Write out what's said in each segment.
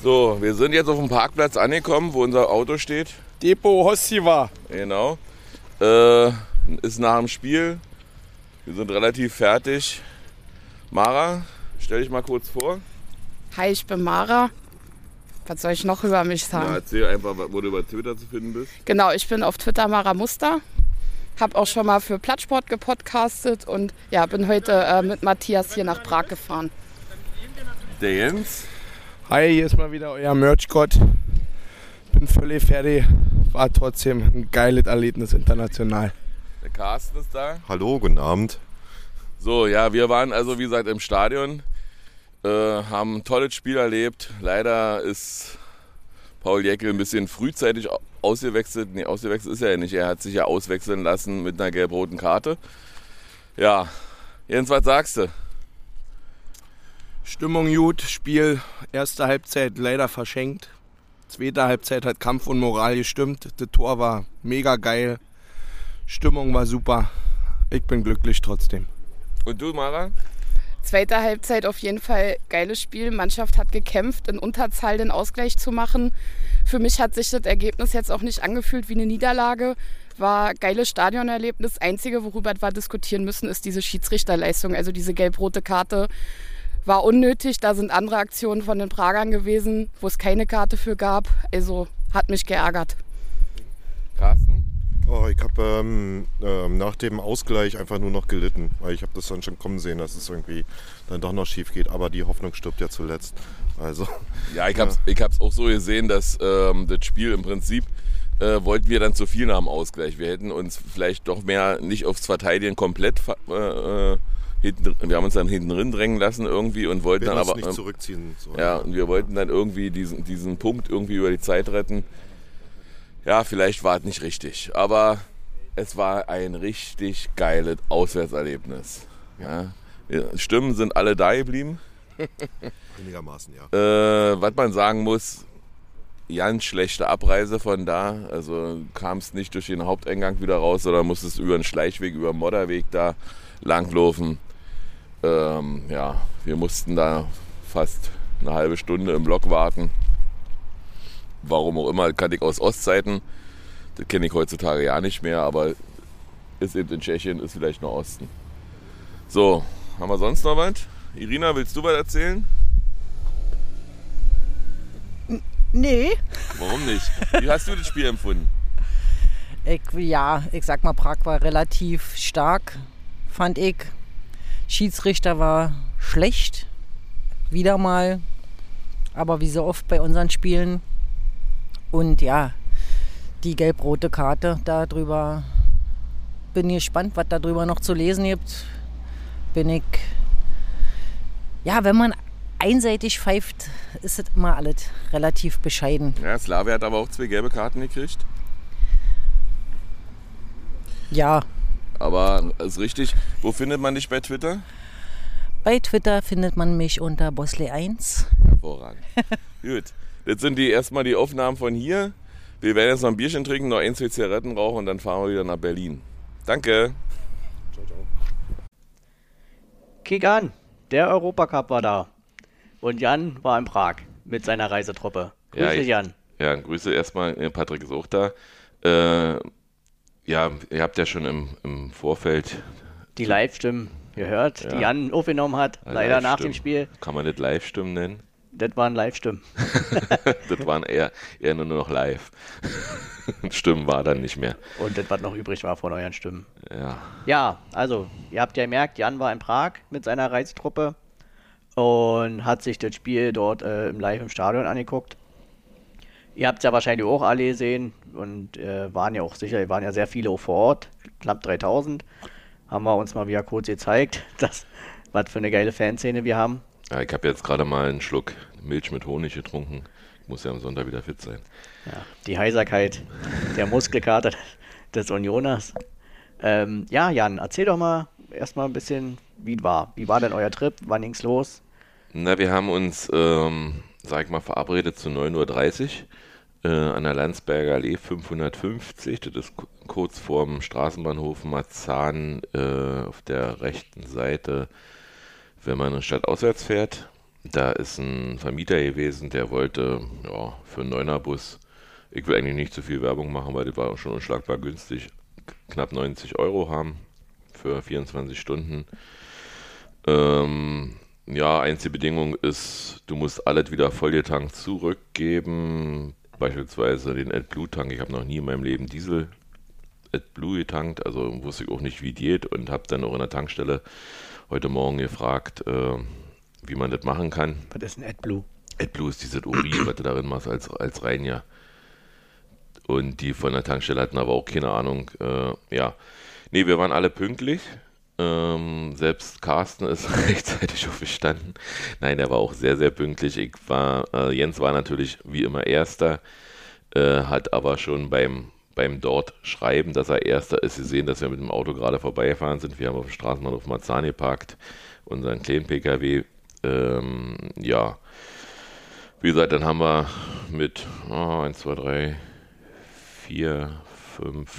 So, wir sind jetzt auf dem Parkplatz angekommen, wo unser Auto steht. Depot Hossiva. Genau. Äh, ist nach dem Spiel. Wir sind relativ fertig. Mara, stell dich mal kurz vor. Hi, ich bin Mara. Was soll ich noch über mich sagen? Ja, erzähl einfach, wo du über Twitter zu finden bist. Genau, ich bin auf Twitter Mara Muster. Hab auch schon mal für Plattsport gepodcastet und ja, bin heute äh, mit Matthias hier nach Prag gefahren. Der Jens. Hi, hier ist mal wieder euer Merch-Gott. Bin völlig fertig. War trotzdem ein geiles Erlebnis international. Der Carsten ist da. Hallo, guten Abend. So, ja, wir waren also wie gesagt im Stadion, äh, haben ein tolles Spiel erlebt. Leider ist Paul Jäckel ein bisschen frühzeitig ausgewechselt. Nee, ausgewechselt ist er ja nicht. Er hat sich ja auswechseln lassen mit einer gelb-roten Karte. Ja, Jens, was sagst du? Stimmung gut, Spiel, erste Halbzeit leider verschenkt. Zweite Halbzeit hat Kampf und Moral gestimmt. Das Tor war mega geil. Stimmung war super. Ich bin glücklich trotzdem. Und du, Mara? Zweite Halbzeit auf jeden Fall geiles Spiel. Mannschaft hat gekämpft, in Unterzahl den Ausgleich zu machen. Für mich hat sich das Ergebnis jetzt auch nicht angefühlt wie eine Niederlage. War geiles Stadionerlebnis. Einzige, worüber wir diskutieren müssen, ist diese Schiedsrichterleistung, also diese gelb-rote Karte war unnötig. Da sind andere Aktionen von den Pragern gewesen, wo es keine Karte für gab. Also hat mich geärgert. Carsten? Oh, ich habe ähm, ähm, nach dem Ausgleich einfach nur noch gelitten, weil ich habe das dann schon kommen sehen, dass es irgendwie dann doch noch schief geht. Aber die Hoffnung stirbt ja zuletzt. Also, ja, ich habe es hab's auch so gesehen, dass ähm, das Spiel im Prinzip äh, wollten wir dann zu viel nach dem Ausgleich. Wir hätten uns vielleicht doch mehr nicht aufs Verteidigen komplett äh, äh hinten, wir haben uns dann hinten drin drängen lassen irgendwie und wollten dann aber nicht ähm, zurückziehen. So, ja, und wir wollten dann irgendwie diesen, diesen Punkt irgendwie über die Zeit retten. Ja, vielleicht war es nicht richtig, aber es war ein richtig geiles Auswärtserlebnis. Ja. Stimmen sind alle da geblieben. Einigermaßen, ja. Äh, was man sagen muss, ganz schlechte Abreise von da. Also kam es nicht durch den Haupteingang wieder raus, sondern musstest über einen Schleichweg, über einen Modderweg da langlaufen. Ähm, ja, wir mussten da fast eine halbe Stunde im Block warten. Warum auch immer, kann ich aus Ostzeiten. Das kenne ich heutzutage ja nicht mehr, aber ist eben in Tschechien, ist vielleicht noch Osten. So, haben wir sonst noch was? Irina, willst du was erzählen? Nee. Warum nicht? Wie hast du das Spiel empfunden? Ich, ja, ich sag mal, Prag war relativ stark, fand ich. Schiedsrichter war schlecht, wieder mal, aber wie so oft bei unseren Spielen. Und ja, die gelb-rote Karte darüber. Bin gespannt, was darüber noch zu lesen gibt. Bin ich. Ja, wenn man einseitig pfeift, ist es immer alles relativ bescheiden. Ja, Slavia hat aber auch zwei gelbe Karten gekriegt. Ja, aber ist richtig. Wo findet man dich bei Twitter? Bei Twitter findet man mich unter Bosley1. Hervorragend. Gut. Jetzt sind die erstmal die Aufnahmen von hier. Wir werden jetzt noch ein Bierchen trinken, noch ein, zwei Zigaretten rauchen und dann fahren wir wieder nach Berlin. Danke. Ciao, ciao. Kick an, der Europacup war da. Und Jan war in Prag mit seiner Reisetruppe. Grüße, ja, Jan. Ja, Grüße erstmal. Patrick ist auch da. Äh, ja, ihr habt ja schon im, im Vorfeld die Live-Stimmen gehört, ja. die Jan aufgenommen hat, leider nach dem Spiel. Kann man das Live-Stimmen nennen? Das waren Live-Stimmen. das waren eher, eher nur noch live. Stimmen war dann nicht mehr. Und das, was noch übrig war von euren Stimmen. Ja. Ja, also, ihr habt ja gemerkt, Jan war in Prag mit seiner Reisetruppe und hat sich das Spiel dort äh, im Live im Stadion angeguckt. Ihr habt es ja wahrscheinlich auch alle gesehen und äh, waren ja auch sicher, waren ja sehr viele auch vor Ort, knapp 3000. Haben wir uns mal wieder kurz gezeigt, dass, was für eine geile Fanszene wir haben. Ja, ich habe jetzt gerade mal einen Schluck Milch mit Honig getrunken. Ich muss ja am Sonntag wieder fit sein. Ja, die Heiserkeit der Muskelkater des Unioners. Ähm, ja, Jan, erzähl doch mal erstmal ein bisschen, wie es war. Wie war denn euer Trip? Wann ging's los? Na, wir haben uns, ähm, sag ich mal, verabredet zu 9.30 Uhr äh, an der Landsberger Allee 550. Das ist kurz vorm Straßenbahnhof Marzahn äh, auf der rechten Seite, wenn man in Stadt auswärts fährt. da ist ein Vermieter gewesen, der wollte ja, für einen Neunerbus, ich will eigentlich nicht zu viel Werbung machen, weil das war schon unschlagbar günstig, knapp 90 Euro haben für 24 Stunden. Ähm, ja, einzige Bedingung ist, du musst alles wieder vollgetankt zurückgeben. Beispielsweise den AdBlue-Tank. Ich habe noch nie in meinem Leben Diesel AdBlue getankt, also wusste ich auch nicht, wie geht und habe dann auch in der Tankstelle heute Morgen gefragt, äh, wie man das machen kann. Was ist ein AdBlue? AdBlue ist dieses Urin, was du darin machst als, als Reiniger. Und die von der Tankstelle hatten aber auch keine Ahnung. Äh, ja, nee, wir waren alle pünktlich. Ähm, selbst Carsten ist rechtzeitig aufgestanden. Nein, er war auch sehr, sehr pünktlich. Ich war, äh, Jens war natürlich wie immer Erster, äh, hat aber schon beim, beim dort Schreiben, dass er Erster ist, gesehen, dass wir mit dem Auto gerade vorbeigefahren sind. Wir haben auf dem Straßenbahnhof Marzahn geparkt, unseren kleinen PKW. Ähm, ja, wie gesagt, dann haben wir mit oh, 1, 2, 3, 4, 5,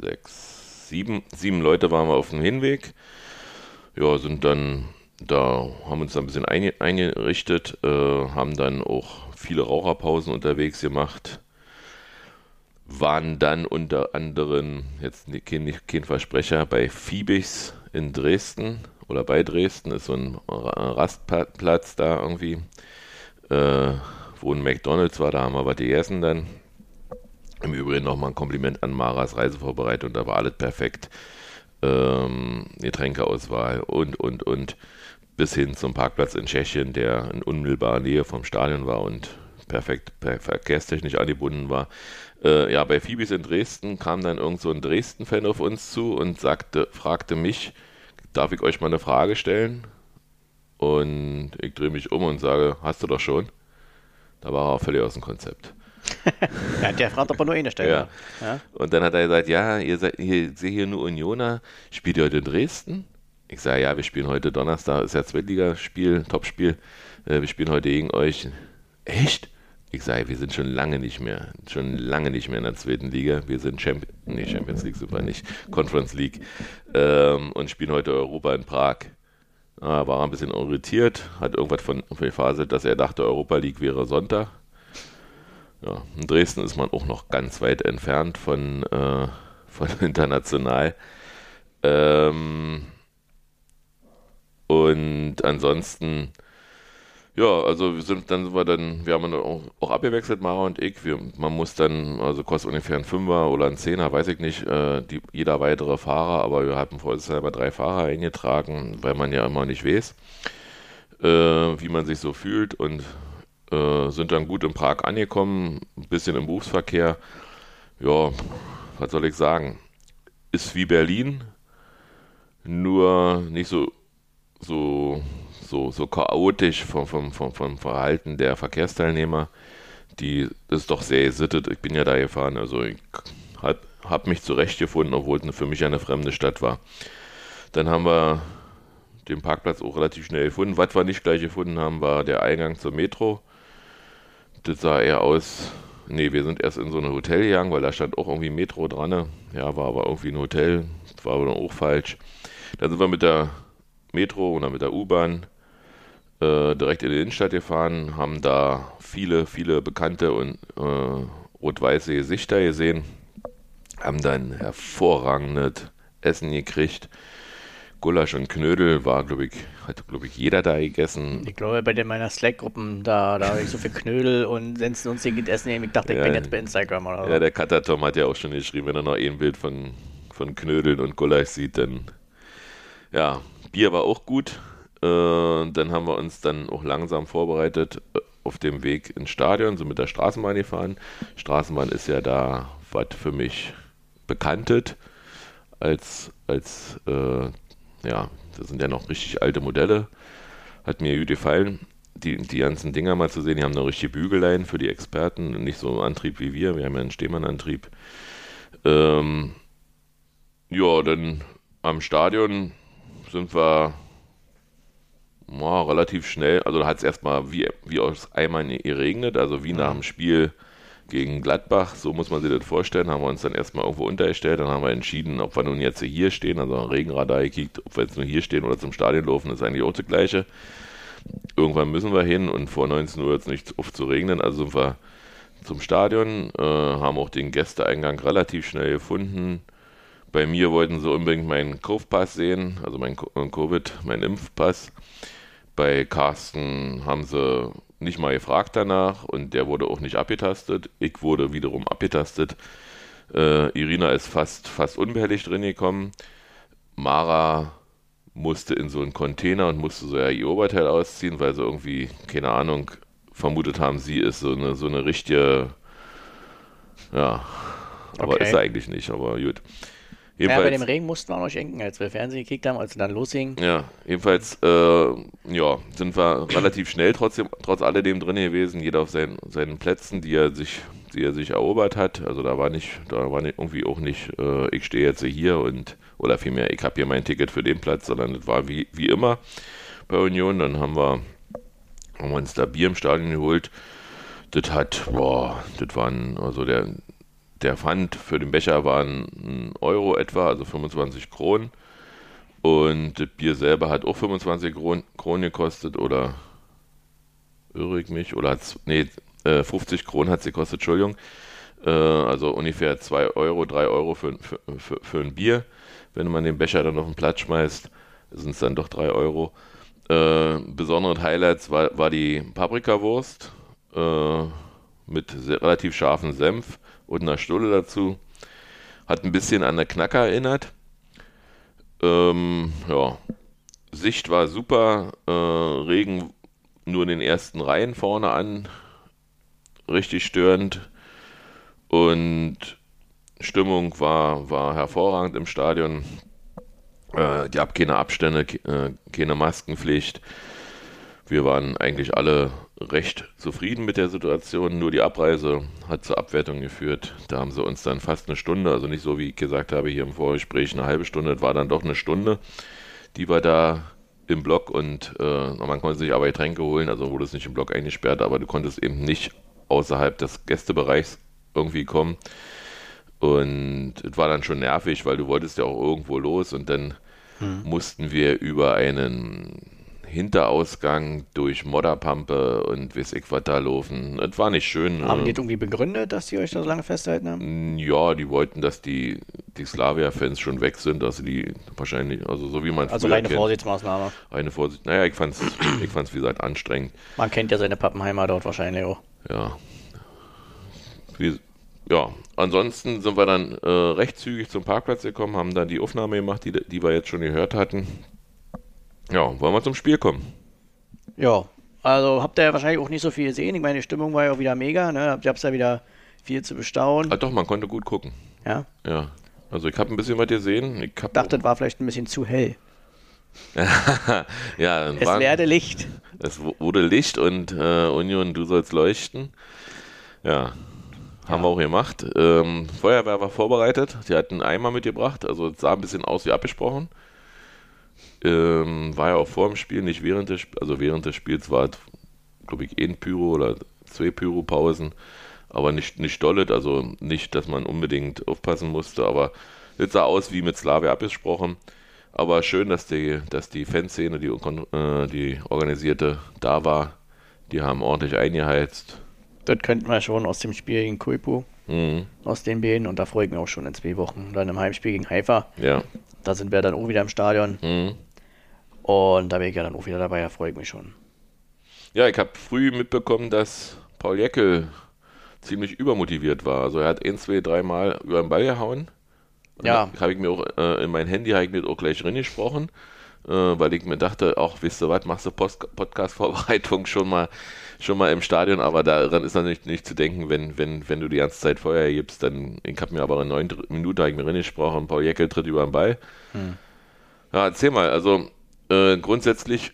6, sieben, sieben Leute waren wir auf dem Hinweg. Ja, sind dann da, haben uns da ein bisschen eingerichtet, äh, haben dann auch viele Raucherpausen unterwegs gemacht. Waren dann unter anderem, jetzt kein, kein Versprecher, bei Fiebix in Dresden oder bei Dresden, ist so ein Rastplatz da irgendwie, äh, wo ein McDonalds war, da haben wir was gegessen dann. Im Übrigen nochmal ein Kompliment an Maras Reisevorbereitung, da war alles perfekt. Ähm, Getränkeauswahl und, und, und. Bis hin zum Parkplatz in Tschechien, der in unmittelbarer Nähe vom Stadion war und perfekt per verkehrstechnisch angebunden war. Äh, ja, bei Phoebes in Dresden kam dann irgend so ein Dresden-Fan auf uns zu und sagte, fragte mich, darf ich euch mal eine Frage stellen? Und ich drehe mich um und sage, hast du doch schon? Da war er völlig aus dem Konzept. ja, der fragt aber nur eine Stelle. Ja. ja. Und dann hat er gesagt, ja, ihr seid ihr seht hier nur Unioner, spielt ihr heute in Dresden? Ich sage, ja, wir spielen heute Donnerstag, ist ja Zweitligaspiel, Topspiel. Äh, wir spielen heute gegen euch. Echt? Ich sage, wir sind schon lange nicht mehr, schon lange nicht mehr in der zweiten Liga. Wir sind Champions, nee, Champions League super nicht, Conference League ähm, und spielen heute Europa in Prag. Ah, war ein bisschen irritiert, hat irgendwas von Phase, dass er dachte, Europa League wäre Sonntag. Ja, in Dresden ist man auch noch ganz weit entfernt von, äh, von international. Ähm, und ansonsten, ja, also wir sind, dann sind wir dann, wir haben dann auch, auch abgewechselt, Mara und ich. Wir, man muss dann, also kostet ungefähr ein Fünfer oder ein Zehner, weiß ich nicht, äh, die, jeder weitere Fahrer, aber wir hatten vorher drei Fahrer eingetragen, weil man ja immer nicht weiß, äh, wie man sich so fühlt und äh, sind dann gut in Prag angekommen, ein bisschen im Berufsverkehr. Ja, was soll ich sagen? Ist wie Berlin, nur nicht so, so, so, so chaotisch vom, vom, vom, vom Verhalten der Verkehrsteilnehmer. Die ist doch sehr gesittet. Ich bin ja da gefahren, also ich habe hab mich zurechtgefunden, obwohl es für mich eine fremde Stadt war. Dann haben wir den Parkplatz auch relativ schnell gefunden. Was wir nicht gleich gefunden haben, war der Eingang zur Metro das sah eher aus. Nee, wir sind erst in so ein Hotel gegangen, weil da stand auch irgendwie Metro dran. Ne? Ja, war aber irgendwie ein Hotel. Das war aber dann auch falsch. Dann sind wir mit der Metro oder mit der U-Bahn äh, direkt in die Innenstadt gefahren, haben da viele, viele bekannte und äh, rot-weiße Gesichter gesehen, haben dann hervorragendes Essen gekriegt. Gulasch und Knödel war, glaube ich, hat, glaube ich, jeder da gegessen. Ich glaube, bei den meiner Slack-Gruppen, da, da habe ich so viel Knödel und sonst sonstiges Essen nehmen. Ich dachte, ich ja, bin jetzt bei Instagram oder so. Ja, der Katatom hat ja auch schon geschrieben, wenn er noch ein Bild von, von Knödeln und Gulasch sieht, dann, ja, Bier war auch gut. Äh, dann haben wir uns dann auch langsam vorbereitet äh, auf dem Weg ins Stadion, so mit der Straßenbahn gefahren. Straßenbahn ist ja da was für mich bekanntet als, als äh, ja, das sind ja noch richtig alte Modelle. Hat mir gut gefallen, die, die ganzen Dinger mal zu sehen. Die haben eine richtige Bügeleien für die Experten, nicht so einen Antrieb wie wir. Wir haben ja einen Stehmann-Antrieb. Ähm, ja, dann am Stadion sind wir oh, relativ schnell, also da hat es erstmal wie, wie aus Eimern geregnet, also wie nach dem Spiel gegen Gladbach, so muss man sich das vorstellen, haben wir uns dann erstmal irgendwo untergestellt, dann haben wir entschieden, ob wir nun jetzt hier stehen, also am Regenradar gekickt, ob wir jetzt nur hier stehen oder zum Stadion laufen, ist eigentlich auch das Gleiche. irgendwann müssen wir hin und vor 19 Uhr jetzt nicht oft zu regnen, also sind wir zum Stadion, äh, haben auch den Gästeeingang relativ schnell gefunden. Bei mir wollten sie unbedingt meinen Kaufpass sehen, also mein äh, Covid, meinen Impfpass. Bei Carsten haben sie nicht mal gefragt danach und der wurde auch nicht abgetastet. Ich wurde wiederum abgetastet. Äh, Irina ist fast, fast unbehelligt drin gekommen. Mara musste in so einen Container und musste so ja ihr Oberteil ausziehen, weil sie irgendwie, keine Ahnung, vermutet haben, sie ist so eine, so eine richtige, ja, aber Okay. ist sie eigentlich nicht, aber gut. Ja, bei Jedenfalls, dem Regen mussten wir auch noch denken, als wir Fernsehen gekickt haben, als es dann losging. ja, jedenfalls äh, ja, sind wir relativ schnell trotzdem, trotz alledem drin gewesen, jeder auf seinen, seinen Plätzen, die er sich, die er sich erobert hat. Also da war nicht, da war nicht, irgendwie auch nicht, äh, ich stehe jetzt hier und oder vielmehr, ich habe hier mein Ticket für den Platz, sondern das war wie, wie immer bei Union. Dann haben wir, haben wir uns da Bier im Stadion geholt. Das hat, boah, das waren, also der, der Pfand für den Becher waren ein Euro etwa, also 25 Kronen. Und das Bier selber hat auch 25 Kron Kronen gekostet oder irre ich mich? Oder hat's, nee, äh, 50 Kronen hat es gekostet, Entschuldigung. Äh, also ungefähr 2 Euro, 3 Euro für, für, für, für ein Bier. Wenn man den Becher dann auf den Platz schmeißt, sind es dann doch 3 Euro. Äh, besondere Highlights war, war die Paprikawurst äh, mit relativ scharfem Senf und einer Stulle dazu. Hat ein bisschen an eine Knacker erinnert. Ähm, ja, Sicht war super. Äh, Regen nur in den ersten Reihen vorne an. Richtig störend. Und Stimmung war, war hervorragend im Stadion. Äh, die ab keine Abstände, ke- äh, keine Maskenpflicht. Wir waren eigentlich alle recht zufrieden mit der Situation. Nur die Abreise hat zur Abwertung geführt. Da haben sie uns dann fast eine Stunde, also nicht so wie ich gesagt habe hier im Vorgespräch eine halbe Stunde, es war dann doch eine Stunde, die wir da im Block und äh, man konnte sich aber Getränke holen, also wurde es nicht im Block eingesperrt, aber du konntest eben nicht außerhalb des Gästebereichs irgendwie kommen. Und es war dann schon nervig, weil du wolltest ja auch irgendwo los und dann mussten wir über einen Hinterausgang durch Modderpampe und weiß ich was da laufen. Es war nicht schön. Haben äh, die das irgendwie begründet, dass die euch da so lange festgehalten haben? ja, die wollten, dass die, die Slavia-Fans schon weg sind, dass sie die wahrscheinlich, also so wie man Also reine kennt. Vorsichtsmaßnahme. Eine Vorsicht. Naja, ich fand's, ich fand's wie gesagt anstrengend. Man kennt ja seine Pappenheimer dort wahrscheinlich auch. Ja. Wie, ja, ansonsten sind wir dann äh, recht zügig zum Parkplatz gekommen, haben dann die Aufnahme gemacht, die, die wir jetzt schon gehört hatten. Ja, wollen wir zum Spiel kommen? Ja, also habt ihr ja wahrscheinlich auch nicht so viel gesehen. Ich meine, die Stimmung war ja auch wieder mega, ne? Habt ihr hab's ja wieder viel zu bestaunen. Ah, doch, man konnte gut gucken. Ja. Ja. Also ich habe ein bisschen was gesehen. Ich hab, Dachte, das war vielleicht ein bisschen zu hell. ja, Es waren- werde Licht. Es wu- wurde Licht und äh, Union, du sollst leuchten. Ja, haben wir auch gemacht. Ähm, Feuerwehr war vorbereitet. Die hatten einen Eimer mitgebracht. Also es sah ein bisschen aus wie abgesprochen. Ähm, war ja auch vor dem Spiel, nicht während des Spiels. Also während des Spiels war, glaube ich, ein Pyro oder zwei Pyro-Pausen. Aber nicht, nicht dollet, also nicht, dass man unbedingt aufpassen musste. Aber es sah aus wie mit Slavia abgesprochen. Aber schön, dass die, dass die Fanszene, die, äh, die organisierte, da war. Die haben ordentlich eingeheizt. Das könnten wir schon aus dem Spiel gegen Kuipu, Mhm. aus den beiden. Und da freue ich mich auch schon in zwei Wochen. Dann im Heimspiel gegen Haifa. Ja. Da sind wir dann auch wieder im Stadion. Mhm. Und da bin ich ja dann auch wieder dabei. Da freue ich mich schon. Ja, ich habe früh mitbekommen, dass Paul Jäckel ziemlich übermotiviert war. Also er hat ein, zwei, dreimal über den Ball gehauen. Und Ja. habe ich mir auch äh, in mein Handy habe ich mir auch gleich reingesprochen, äh, weil ich mir dachte, auch wisst ihr was, machst du Podcast-Vorbereitung schon mal schon mal im Stadion, aber daran ist natürlich nicht zu denken, wenn, wenn, wenn du die ganze Zeit Feuer gibst, dann, ich habe mir aber in neun Minuten habe ich mir reingesprochen, Paul Jäckel tritt über den Ball. Ja, erzähl mal, also äh, grundsätzlich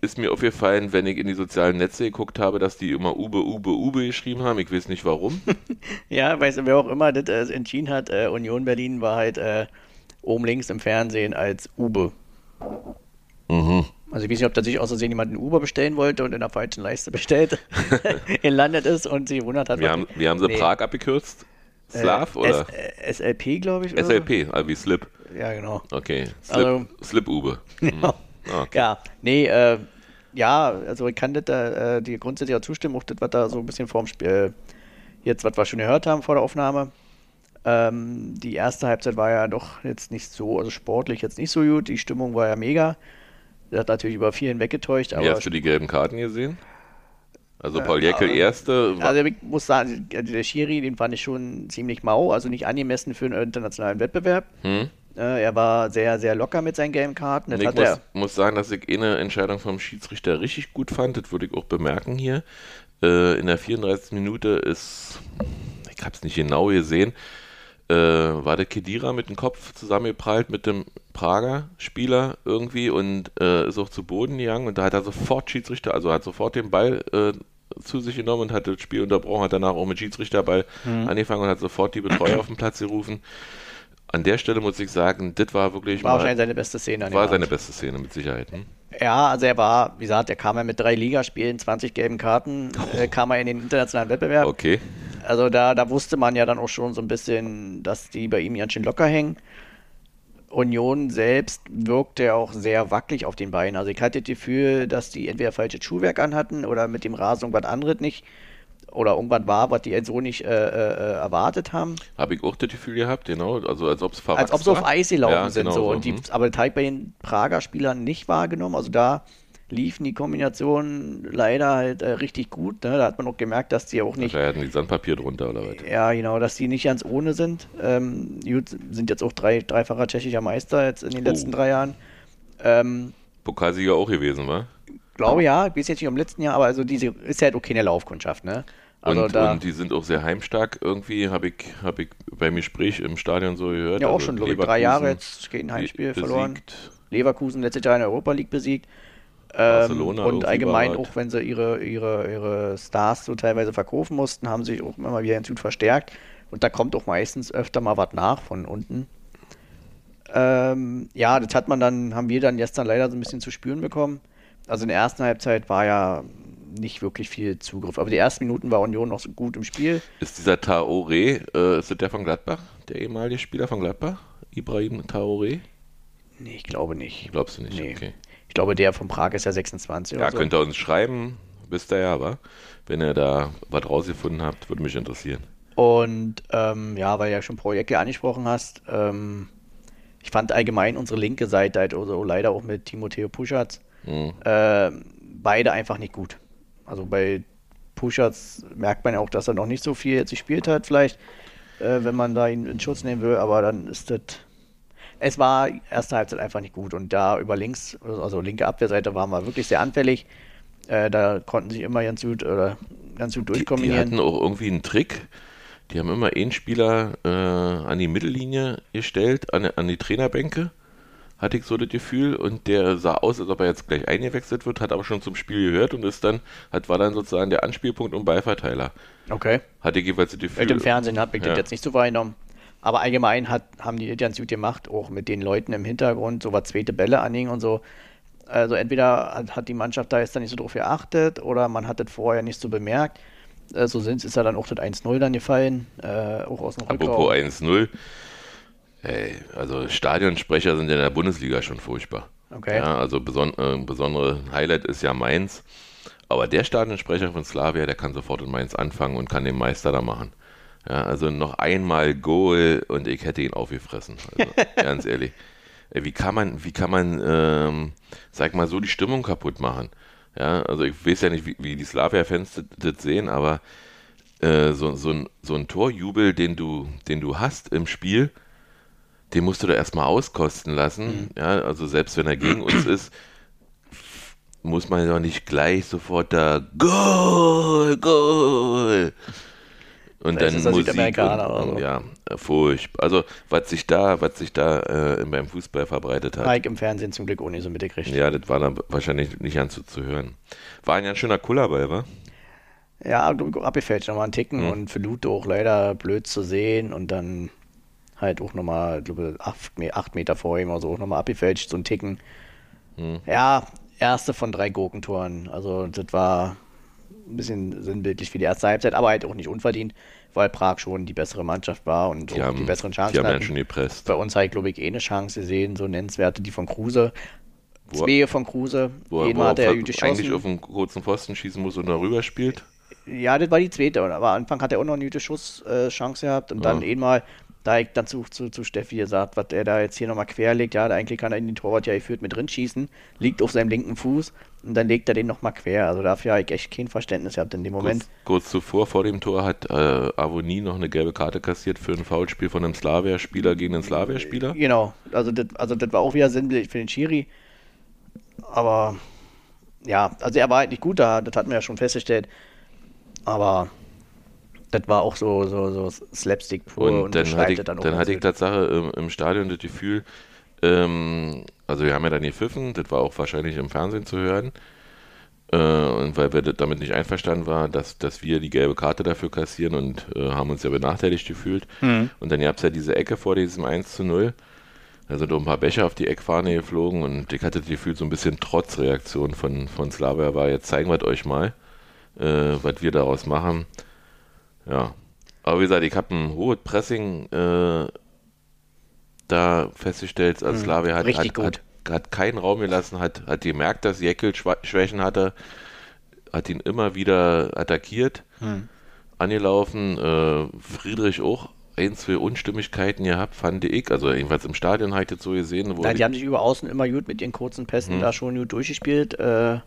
ist mir aufgefallen, wenn ich in die sozialen Netze geguckt habe, dass die immer Ube, Ube, Ube geschrieben haben. Ich weiß nicht warum. Ja, weißt du, wer auch immer das äh, entschieden hat, äh, Union Berlin war halt äh, oben links im Fernsehen als Ube. Mhm. Also ich weiß nicht, ob da sich aus Versehen jemand einen Uber bestellen wollte und in der falschen Leiste bestellt, gelandet ist und sie wundert hat. Wir haben, wir haben sie Nee. Prag abgekürzt. Äh, Slav oder? S äh, SLP, glaube ich. oder? SLP, also wie Slip. Ja, genau. Okay. Slip, Also- Slip Ube. Mhm. Ja. Ah, okay. Ja, nee, äh, Ja, also ich kann das, äh, die grundsätzlich auch zustimmen, auch das, was da so ein bisschen vorm Spiel, jetzt, was wir schon gehört haben vor der Aufnahme. Ähm, die erste Halbzeit war ja doch jetzt nicht so, also sportlich jetzt nicht so gut, die Stimmung war ja mega. Das hat natürlich über vielen weggetäuscht, aber. Wie hast du die gelben Karten gesehen? Also Paul Jäckel äh, erste. Also ich muss sagen, der Schiri, den fand ich schon ziemlich mau, also nicht angemessen für einen internationalen Wettbewerb. Hm? Äh, er war sehr, sehr locker mit seinen gelben Karten. Das ich muss, er, muss sagen, dass ich eine Entscheidung vom Schiedsrichter richtig gut fand. Das würde ich auch bemerken hier. Äh, in der 34. Minute ist, ich habe es nicht genau gesehen, äh, war der Kedira mit dem Kopf zusammengeprallt mit dem Prager Spieler irgendwie und äh, ist auch zu Boden gegangen und da hat er sofort Schiedsrichter, also hat sofort den Ball zu sich genommen und hat das Spiel unterbrochen, hat danach auch mit Schiedsrichterball Mhm. angefangen und hat sofort die Betreuer auf den Platz gerufen. An der Stelle muss ich sagen, das war wirklich war mal, wahrscheinlich seine beste Szene. war seine beste Szene mit Sicherheit. Hm? Ja, also er war, wie gesagt, er kam ja mit drei Ligaspielen, 20 gelben Karten, äh, kam er in den internationalen Wettbewerb. Okay. Also da, da wusste man ja dann auch schon so ein bisschen, dass die bei ihm ganz schön locker hängen. Union selbst wirkte ja auch sehr wackelig auf den Beinen. Also ich hatte das Gefühl, dass die entweder falsches Schuhwerk anhatten oder mit dem Rasen irgendwas anderes nicht. Oder irgendwas war, was die jetzt so nicht äh, äh, erwartet haben. Habe ich auch das Gefühl gehabt, genau. Also als ob es Als ob sie auf. Eis gelaufen Ja, sind. genau so. Und die, hm. aber das habe ich bei den Prager Spielern nicht wahrgenommen. Also da liefen die Kombinationen leider halt äh, richtig gut. Ne? Da hat man auch gemerkt, dass die auch nicht Da hatten die Sandpapier drunter oder was. Ja, genau, dass die nicht ganz ohne sind. Ähm, gut, sind jetzt auch drei, dreifacher tschechischer Meister jetzt in den Oh. letzten drei Jahren. Ähm, Pokalsieger auch gewesen, war? Glaube ja, ich weiß jetzt nicht im letzten Jahr, aber also diese ist ja halt okay eine Laufkundschaft, ne? Also und, und die sind auch sehr heimstark irgendwie, habe ich, hab ich beim Gespräch im Stadion so gehört. ja auch Also schon, glaube ich, drei Jahre jetzt gegen ein Heimspiel besiegt, verloren. Leverkusen letztes Jahr in der Europa League besiegt. Ähm, Barcelona und irgendwie allgemein auch, wenn sie ihre, ihre, ihre Stars so teilweise verkaufen mussten, haben sie auch immer wieder hinzu verstärkt. Und da kommt auch meistens öfter mal was nach von unten. Ähm, ja, das hat man dann, haben wir dann gestern leider so ein bisschen zu spüren bekommen. Also in der ersten Halbzeit war ja nicht wirklich viel Zugriff. Aber die ersten Minuten war Union noch so gut im Spiel. Ist dieser Traoré, äh, ist das der von Gladbach? Der ehemalige Spieler von Gladbach? Ibrahim Traoré? Nee, ich glaube nicht. Glaubst du nicht? Nee. Okay. Ich glaube, der von Prag ist ja 26 Ja, so. könnt ihr uns schreiben, wisst ihr ja, aber wenn ihr da was rausgefunden habt, würde mich interessieren. Und ähm, ja, weil du ja schon Projekte angesprochen hast, ähm, ich fand allgemein unsere linke Seite, halt, also leider auch mit Timoteo Puschatz, Hm. äh, beide einfach nicht gut. Also bei Puschatz merkt man ja auch, dass er noch nicht so viel jetzt gespielt hat, vielleicht, äh, wenn man da ihn in Schutz nehmen will, aber dann ist das. Es war erste Halbzeit einfach nicht gut und da über links, also linke Abwehrseite waren wir wirklich sehr anfällig. Äh, da konnten sich immer ganz gut oder ganz gut Die, die durchkombinieren. hatten auch irgendwie einen Trick. Die haben immer einen Spieler äh, an die Mittellinie gestellt, an, an die Trainerbänke, hatte ich so das Gefühl. Und der sah aus, als ob er jetzt gleich eingewechselt wird, hat aber schon zum Spiel gehört und ist dann, hat, war dann sozusagen der Anspielpunkt und Ballverteiler. Okay. Hatte ich jeweils das Gefühl. Mit dem Fernsehen habe ich Ja. das jetzt nicht so wahrgenommen. Aber allgemein hat, haben die ganz gut gemacht, auch mit den Leuten im Hintergrund, so was zweite Bälle anhingen und so. Also entweder hat, hat die Mannschaft da jetzt dann nicht so drauf geachtet oder man hat das vorher nicht so bemerkt. Äh, so sind, ist ja dann auch das 1-0 dann gefallen, äh, auch aus dem Apropos Rückraum. 1-0. Ey, also Stadionsprecher sind ja in der Bundesliga schon furchtbar. Okay. Ja, also beson äh, besondere Highlight ist ja Mainz. Aber der Stadionsprecher von Slavia, der kann sofort in Mainz anfangen und kann den Meister da machen. Ja, also noch einmal Goal und ich hätte ihn aufgefressen. Also, ganz ehrlich. Ey, wie kann man, wie kann man, ähm, sag mal, so die Stimmung kaputt machen? Ja, also ich weiß ja nicht, wie, wie die Slavia-Fans das, das sehen, aber äh, so, so, ein, so ein Torjubel, den du, den du hast im Spiel, den musst du da erstmal auskosten lassen. Ja, also selbst wenn er gegen uns ist, muss man ja nicht gleich sofort da Goal, Goal. Und Vielleicht dann Musik und, oder so. ja, furchtbar. Also was sich da, was sich da äh, beim Fußball verbreitet hat. Mike im Fernsehen zum Glück nicht so mitgekriegt. Ja, das war dann wahrscheinlich nicht ganz so zu hören. War ein ganz schöner Kullerball, wa? Ja, abgefälscht nochmal einen Ticken Mhm. und für Lute auch leider blöd zu sehen und dann halt auch nochmal, ich glaube, acht, Me- acht Meter vor ihm oder so auch nochmal abgefälscht, so ein Ticken. Mhm. Ja, erste von drei Gurkentoren. Also das war ein bisschen sinnbildlich für die erste Halbzeit, aber halt auch nicht unverdient, weil Prag schon die bessere Mannschaft war und Die auch haben, die besseren die Chancen haben ja hatten. schon gepresst. Bei uns ich, glaube ich, eh eine Chance gesehen, so nennenswerte, die von Kruse. Wo- Zwei von Kruse. Wo, er- hat er eigentlich geschossen. auf einen kurzen Pfosten schießen muss und darüber spielt. Ja, das war die zweite. Aber am Anfang hat er auch noch eine gute Schusschance gehabt. Und dann Ja. einmal, ich dann zu, zu, zu Steffi gesagt, was er da jetzt hier nochmal quer legt. Ja, eigentlich kann er in den Torwart ja geführt mit drin schießen. Liegt auf seinem linken Fuß. Und dann legt er den nochmal quer. Also dafür habe ich echt kein Verständnis gehabt in dem Moment. Kurz, kurz zuvor, vor dem Tor, hat äh, Avoni noch eine gelbe Karte kassiert für ein Foulspiel von einem Slavia-Spieler gegen einen Slavia-Spieler. Genau, also das, also das war auch wieder sinnbildlich für den Schiri. Aber ja, also er war halt nicht gut da, das hatten wir ja schon festgestellt. Aber das war auch so, so, so Slapstick pur Und, und, dann, hatte ich, dann dann hatte ich. Tatsache im, im Stadion das Gefühl, ähm, also wir haben ja dann gepfiffen, das war auch wahrscheinlich im Fernsehen zu hören. Äh, und weil wir damit nicht einverstanden waren, dass, dass wir die gelbe Karte dafür kassieren und äh, haben uns ja benachteiligt gefühlt. Mhm. Und dann gab es ja diese Ecke vor diesem 1 zu 0. Da sind auch ein paar Becher auf die Eckfahne geflogen und ich hatte das Gefühl, so ein bisschen Trotzreaktion von, von Slavia war, jetzt zeigen wir es euch mal, äh, was wir daraus machen. Ja. Aber wie gesagt, ich habe ein hohes Pressing äh, da festgestellt, als Slavia hat, richtig hat, hat, hat keinen Raum gelassen, hat, hat gemerkt, dass Jekyll Schwächen hatte, hat ihn immer wieder attackiert, Hm. angelaufen. Äh, Friedrich auch ein, zwei Unstimmigkeiten gehabt, fand ich. Also jedenfalls im Stadion habe ich das so gesehen. Wo Nein, die die- haben sich über außen immer gut mit ihren kurzen Pässen Mhm. da schon gut durchgespielt äh,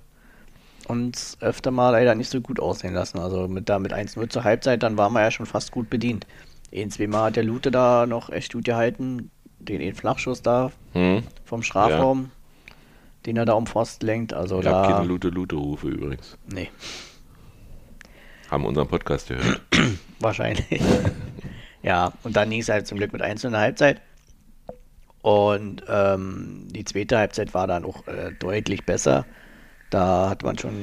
und öfter mal leider nicht so gut aussehen lassen. Also mit, da mit 1-0 zur Halbzeit, dann waren wir ja schon fast gut bedient. Ein, zweimal hat der Lute da noch echt gut gehalten, den einen Flachschuss da hm, vom Strafraum, den er da um Pfosten lenkt. Also ich habe da. keine Lute-Lute-Rufe übrigens. Nee, Haben unseren Podcast gehört. wahrscheinlich. ja, und dann ging es halt zum Glück mit 1 in der Halbzeit. Und ähm, die zweite Halbzeit war dann auch äh, deutlich besser. Da hat man schon.